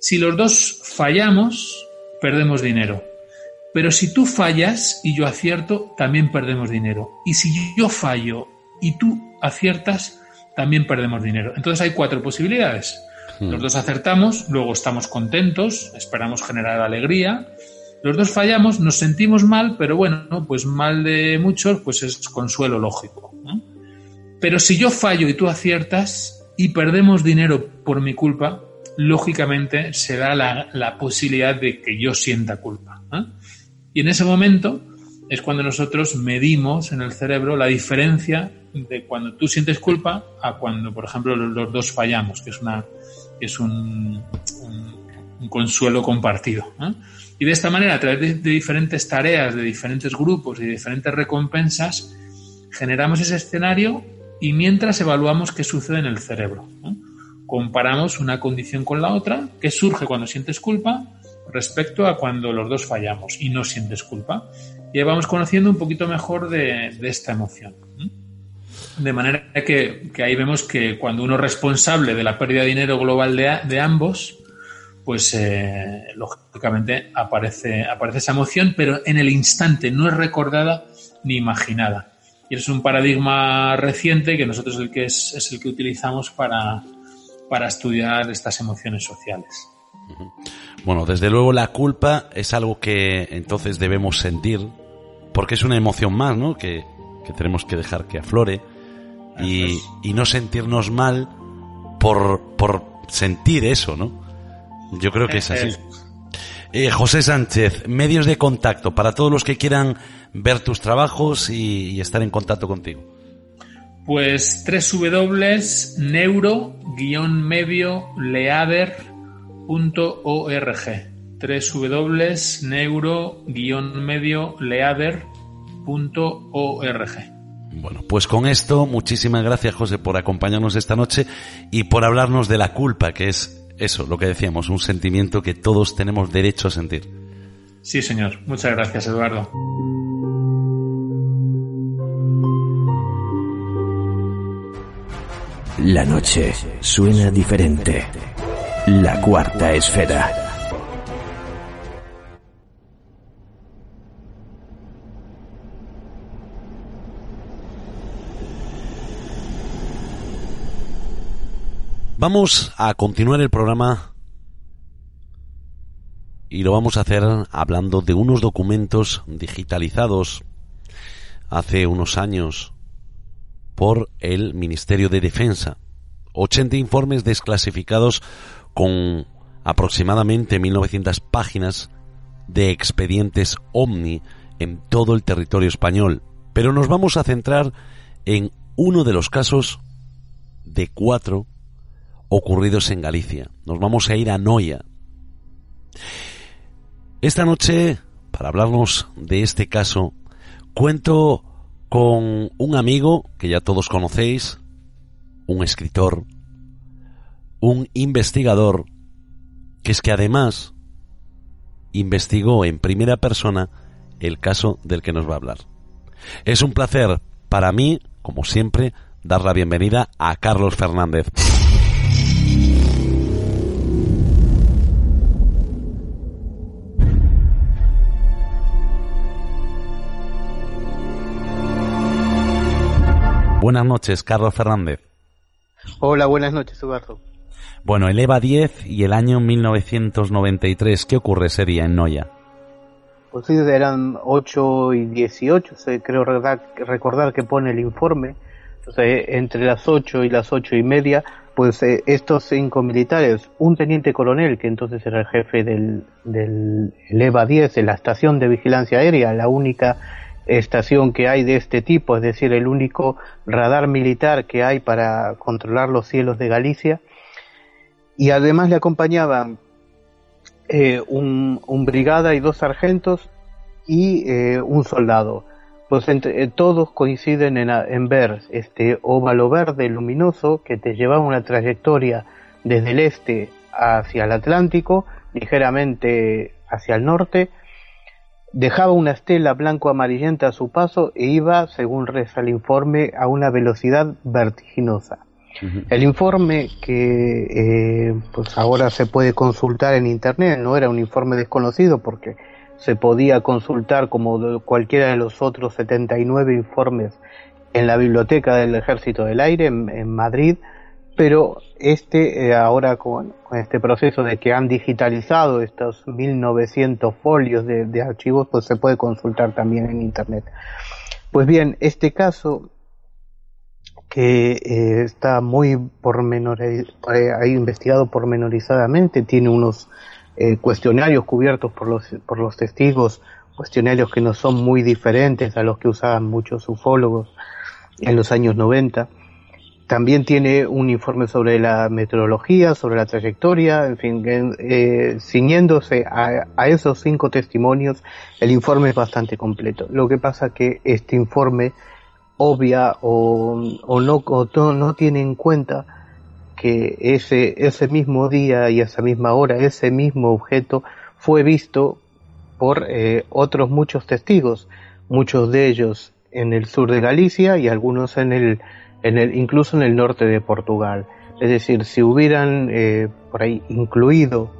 Si los dos fallamos, perdemos dinero. Pero si tú fallas y yo acierto, también perdemos dinero. Y si yo fallo y tú aciertas, también perdemos dinero. Entonces hay cuatro posibilidades. Hmm. Los dos acertamos, luego estamos contentos, esperamos generar alegría. Los dos fallamos, nos sentimos mal, pero bueno, pues mal de muchos, pues es consuelo lógico. Pero si yo fallo y tú aciertas y perdemos dinero por mi culpa, lógicamente se da la, posibilidad de que yo sienta culpa. Y en ese momento es cuando nosotros medimos en el cerebro la diferencia de cuando tú sientes culpa a cuando, por ejemplo, los, dos fallamos, que es, una, es un, consuelo compartido. Y de esta manera, a través de, diferentes tareas, de diferentes grupos y diferentes recompensas, generamos ese escenario y mientras evaluamos qué sucede en el cerebro comparamos una condición con la otra, que surge cuando sientes culpa respecto a cuando los dos fallamos y no sientes culpa. Y vamos conociendo un poquito mejor de, esta emoción. De manera que, ahí vemos que cuando uno es responsable de la pérdida de dinero global de, ambos, pues eh, lógicamente aparece, aparece esa emoción, pero en el instante no es recordada ni imaginada. Y es un paradigma reciente que nosotros el que es el que utilizamos para, para estudiar estas emociones sociales. Bueno, desde luego la culpa es algo que entonces debemos sentir, porque es una emoción más, ¿no? Que, tenemos que dejar que aflore y, no sentirnos mal por, por sentir eso, ¿no? Yo creo que es así. Eh, José Sánchez, medios de contacto para todos los que quieran ver tus trabajos y estar en contacto contigo. Pues www.neuro-medio-leader.org www.neuro-medio-leader.org Bueno, pues con esto, muchísimas gracias José por acompañarnos esta noche y por hablarnos de la culpa, que es eso, lo que decíamos, un sentimiento que todos tenemos derecho a sentir. Sí, señor. Muchas gracias, Eduardo. La noche suena diferente. La cuarta esfera. Vamos a continuar el programa y lo vamos a hacer hablando de unos documentos digitalizados hace unos años por el Ministerio de Defensa. 80 informes desclasificados con aproximadamente 1900 páginas de expedientes Omni en todo el territorio español, pero nos vamos a centrar en uno de los casos de cuatro ocurridos en Galicia. Nos vamos a ir a Noia. Esta noche, para hablarnos de este caso, cuento con un amigo que ya todos conocéis, un escritor, un investigador, que es que además investigó en primera persona el caso del que nos va a hablar. Es un placer para mí, como siempre, dar la bienvenida a Carlos Fernández. Buenas noches, Carlos Fernández. Hola, buenas noches, Eduardo. Bueno, el EVA 10 y el año 1993, ¿qué ocurre ese día en Noya? Pues sí, eran 8 y 18, creo recordar, que pone el informe. entre las 8 y las 8 y media, pues eh, estos cinco militares, un teniente coronel, que entonces era el jefe del, del EVA 10, de la estación de vigilancia aérea, la única estación que hay de este tipo, es decir, el único radar militar que hay para controlar los cielos de Galicia. Y además le acompañaban eh, un, brigada y dos sargentos y eh, un soldado. Pues eh, todos coinciden en, en, ver este óvalo verde luminoso que te lleva una trayectoria desde el este hacia el Atlántico, ligeramente hacia el norte, Dejaba una estela blanco-amarillenta a su paso e iba, según reza el informe, a una velocidad vertiginosa. El informe que eh, pues ahora se puede consultar en internet no era un informe desconocido porque se podía consultar como cualquiera de los otros 79 informes en la biblioteca del Ejército del Aire en Madrid pero este eh, ahora con, este proceso de que han digitalizado estos 1900 folios de, archivos, pues se puede consultar también en Internet. Pues bien, este caso que eh, está muy eh, investigado pormenorizadamente, tiene unos cuestionarios cubiertos por los, por los testigos, cuestionarios que no son muy diferentes a los que usaban muchos ufólogos en los años 90 también tiene un informe sobre la meteorología, sobre la trayectoria, en fin, eh, ciñéndose a, esos cinco testimonios, el informe es bastante completo. Lo que pasa que este informe obvia o, no, no tiene en cuenta que ese, ese mismo día y esa misma hora, ese mismo objeto fue visto por eh, otros muchos testigos, muchos de ellos en el sur de Galicia y algunos en el en el, incluso en el norte de Portugal. Es decir, si hubieran eh, por ahí incluido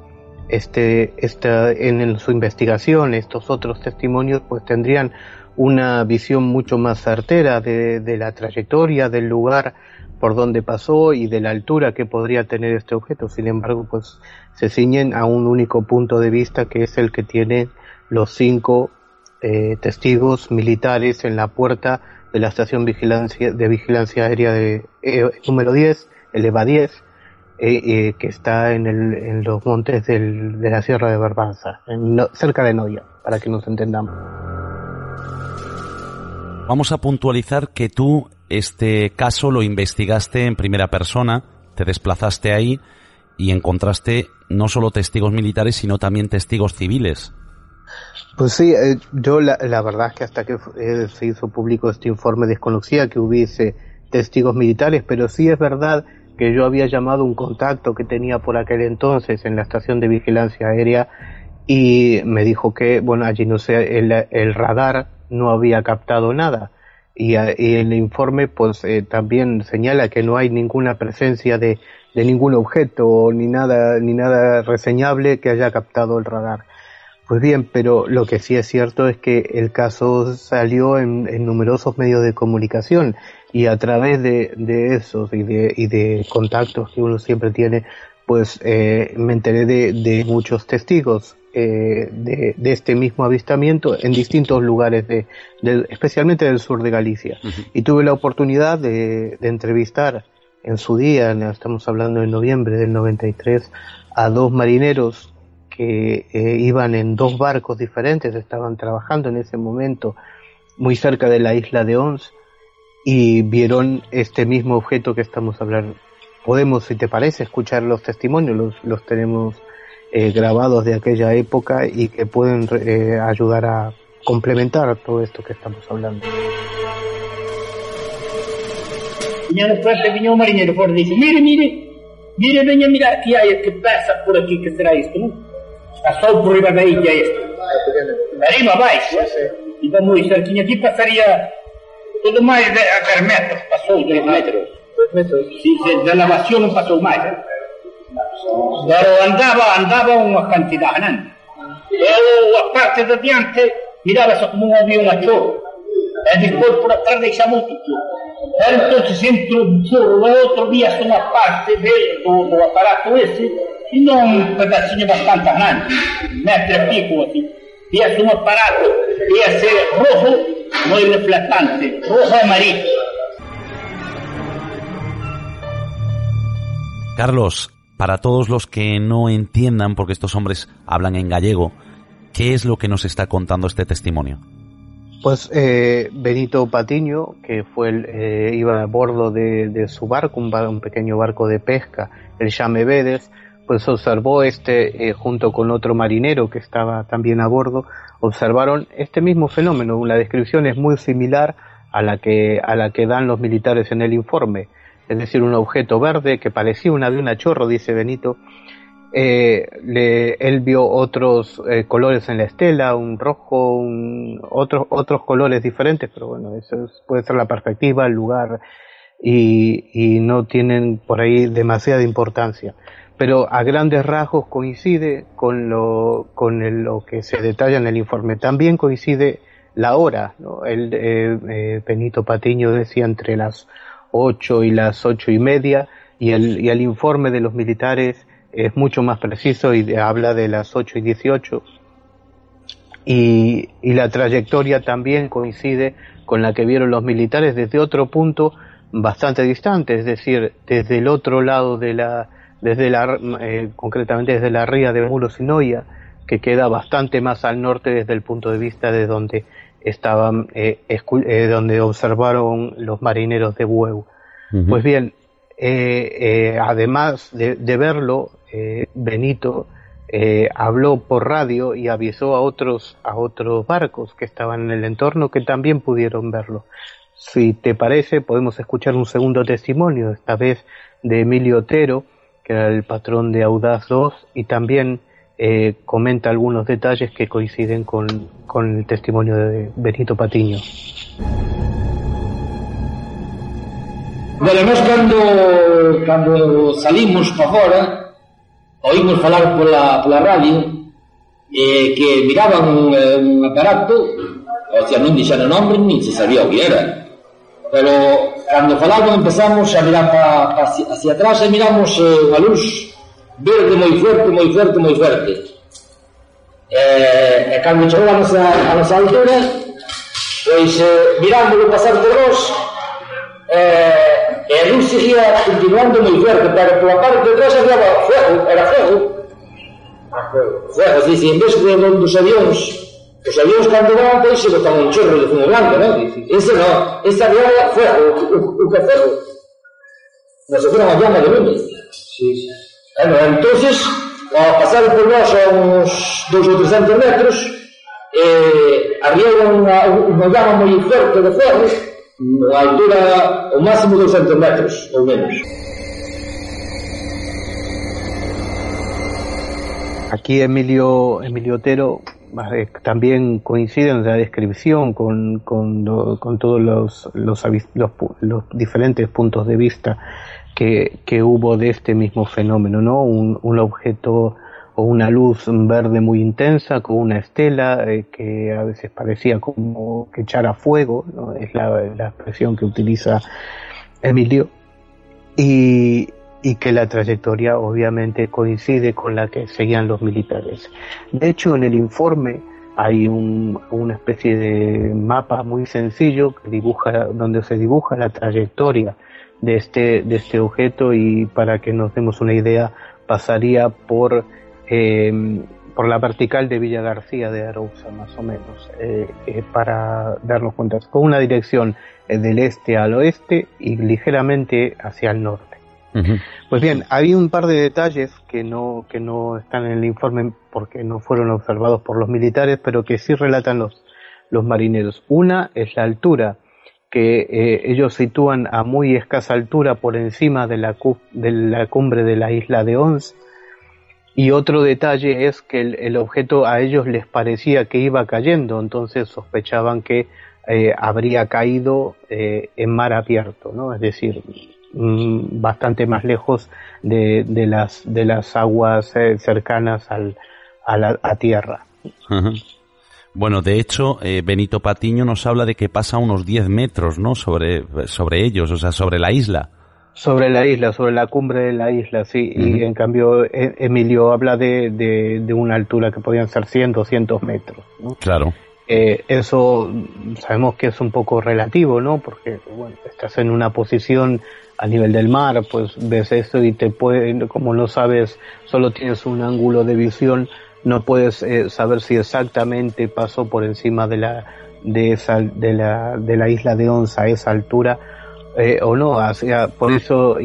este, esta, en su investigación estos otros testimonios, pues tendrían una visión mucho más certera de, de, la trayectoria, del lugar por donde pasó y de la altura que podría tener este objeto. Sin embargo, pues se ciñen a un único punto de vista que es el que tienen los cinco eh, testigos militares en la puerta de la estación vigilancia, de vigilancia aérea de eh, número 10, el EVA 10, eh, eh, que está en, el, en los montes del, de la Sierra de Barbanza, cerca de Noya, para que nos entendamos. Vamos a puntualizar que tú este caso lo investigaste en primera persona, te desplazaste ahí y encontraste no solo testigos militares, sino también testigos civiles. Pues sí, eh, yo la, verdad es que hasta que eh, se hizo público este informe desconocía que hubiese testigos militares, pero sí es verdad que yo había llamado un contacto que tenía por aquel entonces en la estación de vigilancia aérea y me dijo que, bueno, allí no sé, el, radar no había captado nada. Y, el informe pues eh, también señala que no hay ninguna presencia de, de ningún objeto ni nada ni nada reseñable que haya captado el radar. Pues bien, pero lo que sí es cierto es que el caso salió en, numerosos medios de comunicación y a través de, esos y de, contactos que uno siempre tiene, pues eh, me enteré de, muchos testigos eh, de, este mismo avistamiento en distintos lugares, de, especialmente del sur de Galicia. Y tuve la oportunidad de, entrevistar en su día, estamos hablando en noviembre del 93, a dos marineros que eh, iban en dos barcos diferentes, estaban trabajando en ese momento muy cerca de la isla de Ons y vieron este mismo objeto que estamos hablando. Podemos, si te parece, escuchar los testimonios, los, los tenemos eh, grabados de aquella época y que pueden eh, ayudar a complementar todo esto que estamos hablando. Frente, viña un marinero por dice, mire, mire, mire, veña, mira, que hay, que pasa por aquí, que será isto, non? Pasou por riba da illa isto. Arriba, abaixo, e va moi cerquinha aquí pasaría todo máis de a 3 metros, pasou 2 metros. 2 metros? Sí, de elevación non pasou máis. Pero andaba, andaba unha cantidad grande. Eu, a parte de diante, miraba como un avión a chorro. E despois por atrás deixamos outro chorro. Era entonces entre un chorro e outro víase unha parte de, do, do aparato ese e non un pedacinho bastante grande, metro e pico así. Víase un aparato, víase rojo, moi reflectante, rojo amarillo. Carlos, para todos los que no entiendan, porque estos hombres hablan en gallego, ¿qué es lo que nos está contando este testimonio? Pues eh, Benito Patiño, que fue el, eh, iba a bordo de, de su barco, un, bar- un pequeño barco de pesca, el Llamevedes, pues observó este, eh, junto con otro marinero que estaba también a bordo, observaron este mismo fenómeno. La descripción es muy similar a la que, a la que dan los militares en el informe. Es decir, un objeto verde que parecía un avión a chorro, dice Benito, eh, le- él vio otros eh, colores en la estela, un rojo, un, otros otros colores diferentes, pero bueno, eso es- puede ser la perspectiva, el lugar, y no tienen por ahí demasiada importancia. Pero a grandes rasgos coincide con lo, con el- lo que se detalla en el informe. También coincide la hora, ¿no? El, eh, eh, Benito Patiño decía entre las ocho y las ocho y media, y el, y el informe de los militares es mucho más preciso y de- habla de las 8 y 18 y, y la trayectoria también coincide con la que vieron los militares desde otro punto bastante distante, es decir, desde el otro lado de la, desde la, eh, concretamente desde la ría de Mulosinoia, que queda bastante más al norte desde el punto de vista de donde estaban, eh, eh, donde observaron los marineros de Bueu. Pues bien, eh, además de, de verlo, Benito eh, habló por radio y avisó a otros a otros barcos que estaban en el entorno que también pudieron verlo. Si te parece, podemos escuchar un segundo testimonio, esta vez de Emilio Otero, que era el patrón de Audaz 2, y también eh, comenta algunos detalles que coinciden con, con el testimonio de Benito Patiño. Bueno, nós cando, cando salimos para fora, oímos falar pola, pola radio eh, que miraban un, eh, un aparato, o sea, non dixeron nombre, nin se sabía o que era. Pero cando falamos empezamos a mirar pa, pa, hacia atrás e miramos eh, unha luz verde moi fuerte, moi fuerte, moi fuerte. Eh, e cando chegou a nosa, a nosa altura, pois eh, mirámoslo pasar por nós, eh, e a luz seguía continuando moi fuerte, pero pola parte de atrás había fuego, era fuego. Fuego. Fuego, sí, sí, en vez de, de dos avións, Os aviones cando van, pois, se botan un chorro de fumo blanco, non? Ese non, esta diaria foi o, o, o que fero. Nos foi unha llama de lume. Sí, sí. Bueno, entonces, ao pasar por nós a uns dos ou 300 metros, eh, había unha, unha llama moi forte de ferro, a altura o máximo 200 metros, ou menos. Aquí Emilio, Emilio Otero también coincide en la descripción con, con, con todos los, los, los los diferentes puntos de vista que, que hubo de este mismo fenómeno, ¿no? Un, un objeto o una luz verde muy intensa con una estela eh, que a veces parecía como que echara fuego, ¿no? Es la, la expresión que utiliza Emilio y, y que la trayectoria obviamente coincide con la que seguían los militares. De hecho, en el informe hay un- una especie de mapa muy sencillo que dibuja, donde se dibuja la trayectoria de este, de este objeto y para que nos demos una idea pasaría por, eh, por la vertical de Villa García de Arousa, más o menos, eh, eh, para darnos cuenta, con una dirección del este al oeste y ligeramente hacia el norte. Pues bien, hay un par de detalles que no, que no están en el informe porque no fueron observados por los militares, pero que sí relatan los, los marineros. Una es la altura, que eh, ellos sitúan a muy escasa altura por encima de la, de la cumbre de la isla de Ons. Y otro detalle es que el, objeto a ellos les parecía que iba cayendo, entonces sospechaban que eh, habría caído eh, en mar abierto, ¿no? Es decir, mm, bastante más lejos de, de, las, de las aguas cercanas al, a la a tierra. Bueno, de hecho, eh, Benito Patiño nos habla de que pasa unos 10 metros, ¿no? Sobre, sobre ellos, o sea, sobre la isla. Sobre la isla, sobre la cumbre de la isla, sí. Y en cambio, e, Emilio habla de, de, una altura que podían ser 100, 200 metros. ¿no? Claro. Eh, eso sabemos que es un poco relativo, ¿no? Porque, bueno, estás en una posición a nivel del mar, pues ves eso y te puede, como no sabes, solo tienes un ángulo de visión, no puedes eh, saber si exactamente pasó por encima de la de esa de la de la isla de Onza a esa altura eh, o no. Por eso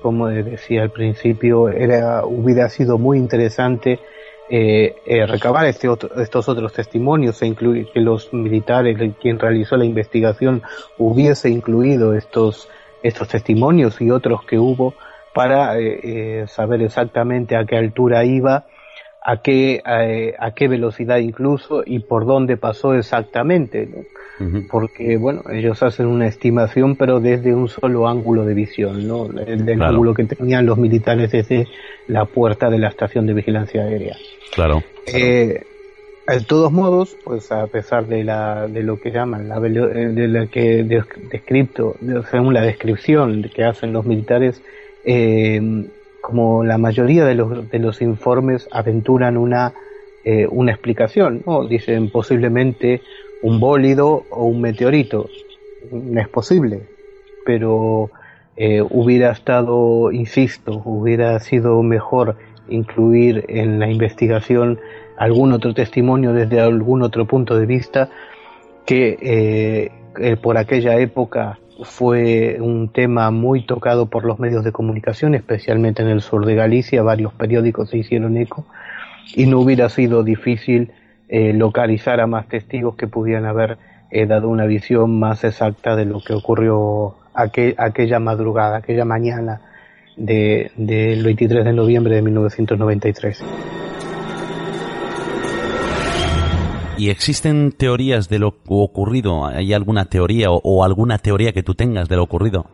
como decía al principio era hubiera sido muy interesante eh, recabar este estos otros testimonios e incluir que los militares quien realizó la investigación hubiese incluido estos estos testimonios y otros que hubo para saber exactamente a qué altura iba a qué, a, qué velocidad incluso y por dónde pasó exactamente, porque bueno, ellos hacen una estimación pero desde un solo ángulo de visión, ¿no? el, ángulo que tenían los militares desde la puerta de la estación de vigilancia aérea. Claro. Eh, de todos modos, pues a pesar de, la, de lo que llaman, la, de la que descripto, según la descripción que hacen los militares, eh, como la mayoría de los, de los informes aventuran una, eh, una explicación, ¿no? Dicen posiblemente un bólido o un meteorito. No es posible, pero eh, hubiera estado, insisto, hubiera sido mejor incluir en la investigación algún otro testimonio desde algún otro punto de vista que eh, por aquella época fue un tema muy tocado por los medios de comunicación, especialmente en el sur de Galicia, varios periódicos se hicieron eco, y no hubiera sido difícil eh, localizar a más testigos que pudieran haber eh, dado una visión más exacta de lo que ocurrió aquella madrugada, aquella mañana del 23 de noviembre de 1993. ¿Y existen teorías de lo ocurrido? ¿Hay alguna teoría o, alguna teoría que tú tengas de lo ocurrido?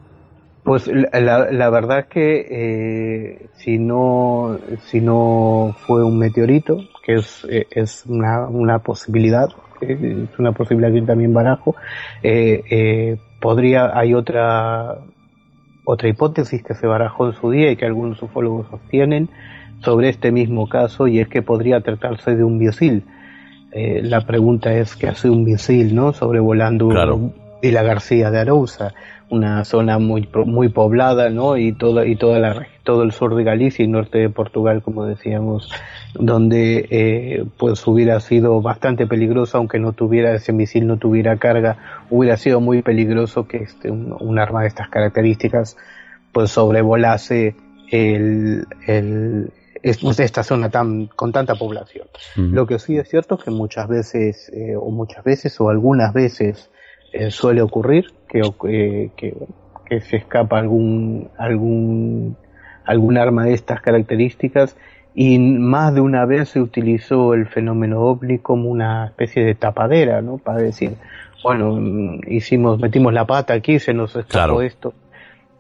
Pues la, verdad es que eh, si no si no fue un meteorito, que es, eh, es una, una posibilidad, eh, es una posibilidad que también barajo, podría hay otra otra hipótesis que se barajó en su día y que algunos ufólogos sostienen sobre este mismo caso y es que podría tratarse de un biosil eh, la pregunta es qué hace un misil, ¿no? Sobrevolando claro. Vila García de Arousa, una zona muy muy poblada, ¿no? Y toda y toda la todo el sur de Galicia y norte de Portugal, como decíamos, donde eh, pues hubiera sido bastante peligroso, aunque no tuviera ese misil, no tuviera carga, hubiera sido muy peligroso que este un, arma de estas características pues sobrevolase el, el, es, de esta zona tan con tanta población. Lo que sí es cierto es que muchas veces, eh, o muchas veces, o algunas veces, eh, suele ocurrir que, eh, que, que, se escapa algún, algún, algún arma de estas características y más de una vez se utilizó el fenómeno ovni como una especie de tapadera, ¿no? Para decir, bueno, mm, hicimos, metimos la pata aquí, se nos escapó esto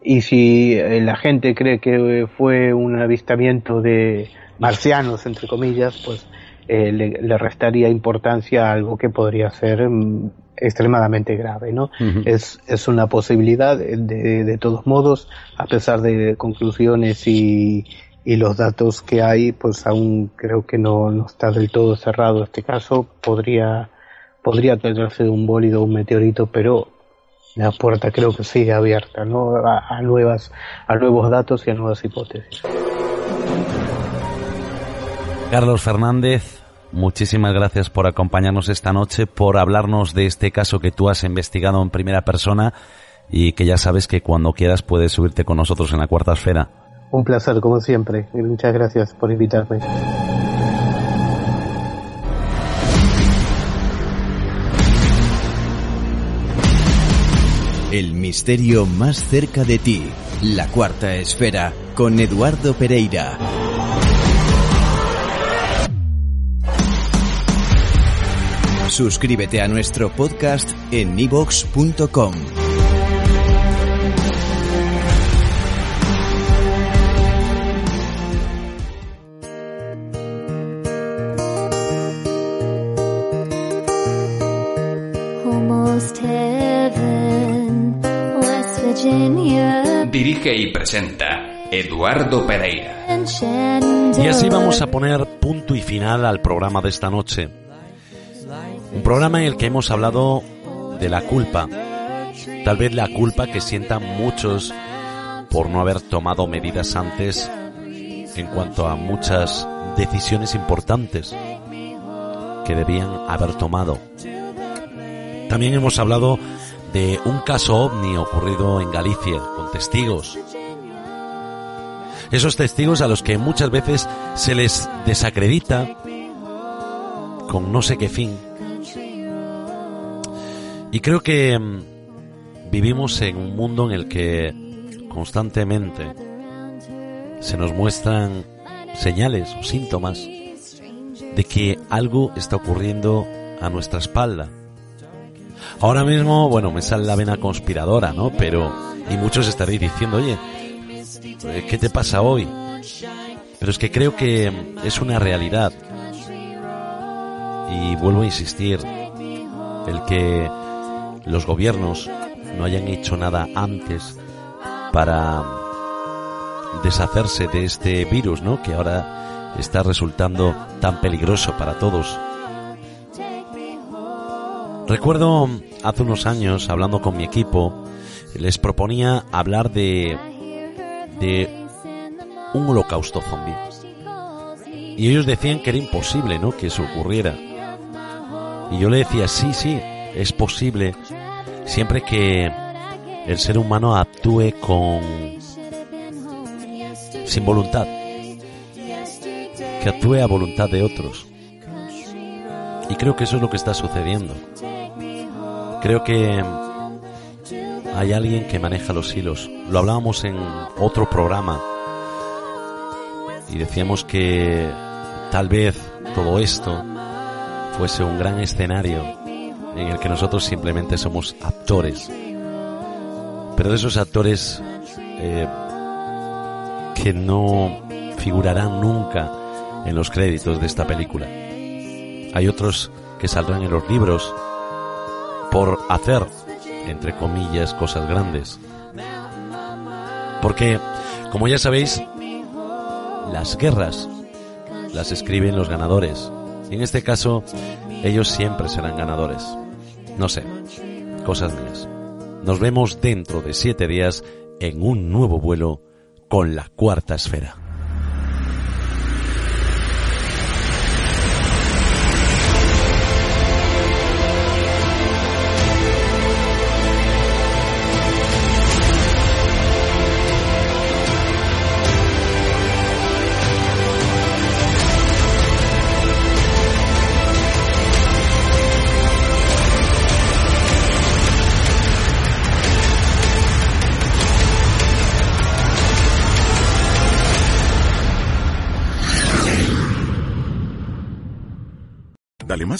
y si eh, la gente cree que fue un avistamiento de marcianos, entre comillas, pues eh, le, restaría importancia a algo que podría ser mm, extremadamente grave, ¿no? es, es una posibilidad, de, de, todos modos, a pesar de conclusiones y, y los datos que hay, pues aún creo que no, no está del todo cerrado este caso, podría, podría tratarse de un bólido o un meteorito, pero la puerta creo que sigue abierta ¿no? a, nuevas, a nuevos datos y a nuevas hipótesis. Carlos Fernández, muchísimas gracias por acompañarnos esta noche, por hablarnos de este caso que tú has investigado en primera persona y que ya sabes que cuando quieras puedes subirte con nosotros en la cuarta esfera. Un placer, como siempre, y muchas gracias por invitarme. El misterio más cerca de ti, la cuarta esfera, con Eduardo Pereira. Suscríbete a nuestro podcast en ivox.com. Dirige y presenta Eduardo Pereira. Y así vamos a poner punto y final al programa de esta noche. Un programa en el que hemos hablado de la culpa. Tal vez la culpa que sientan muchos por no haber tomado medidas antes en cuanto a muchas decisiones importantes que debían haber tomado. También hemos hablado de un caso ovni ocurrido en Galicia con testigos. Esos testigos a los que muchas veces se les desacredita con no sé qué fin. Y creo que mm, vivimos en un mundo en el que constantemente se nos muestran señales o síntomas de que algo está ocurriendo a nuestra espalda. Ahora mismo, bueno, me sale la vena conspiradora, ¿no? Pero, y muchos estaréis diciendo, oye, ¿qué te pasa hoy? Pero es que creo que es una realidad. Y vuelvo a insistir, el que los gobiernos no hayan hecho nada antes para deshacerse de este virus, ¿no? Que ahora está resultando tan peligroso para todos. Recuerdo hace unos años, hablando con mi equipo, les proponía hablar de, de un holocausto zombie. Y ellos decían que era imposible, ¿no? Que eso ocurriera. Y yo le decía, sí, sí, es posible, siempre que el ser humano actúe con... sin voluntad. Que actúe a voluntad de otros. Y creo que eso es lo que está sucediendo. Creo que hay alguien que maneja los hilos. Lo hablábamos en otro programa y decíamos que tal vez todo esto fuese un gran escenario en el que nosotros simplemente somos actores. Pero de esos actores eh, que no figurarán nunca en los créditos de esta película. Hay otros que saldrán en los libros por hacer, entre comillas, cosas grandes. Porque, como ya sabéis, las guerras las escriben los ganadores. Y en este caso, ellos siempre serán ganadores. No sé, cosas mías. Nos vemos dentro de siete días en un nuevo vuelo con la cuarta esfera.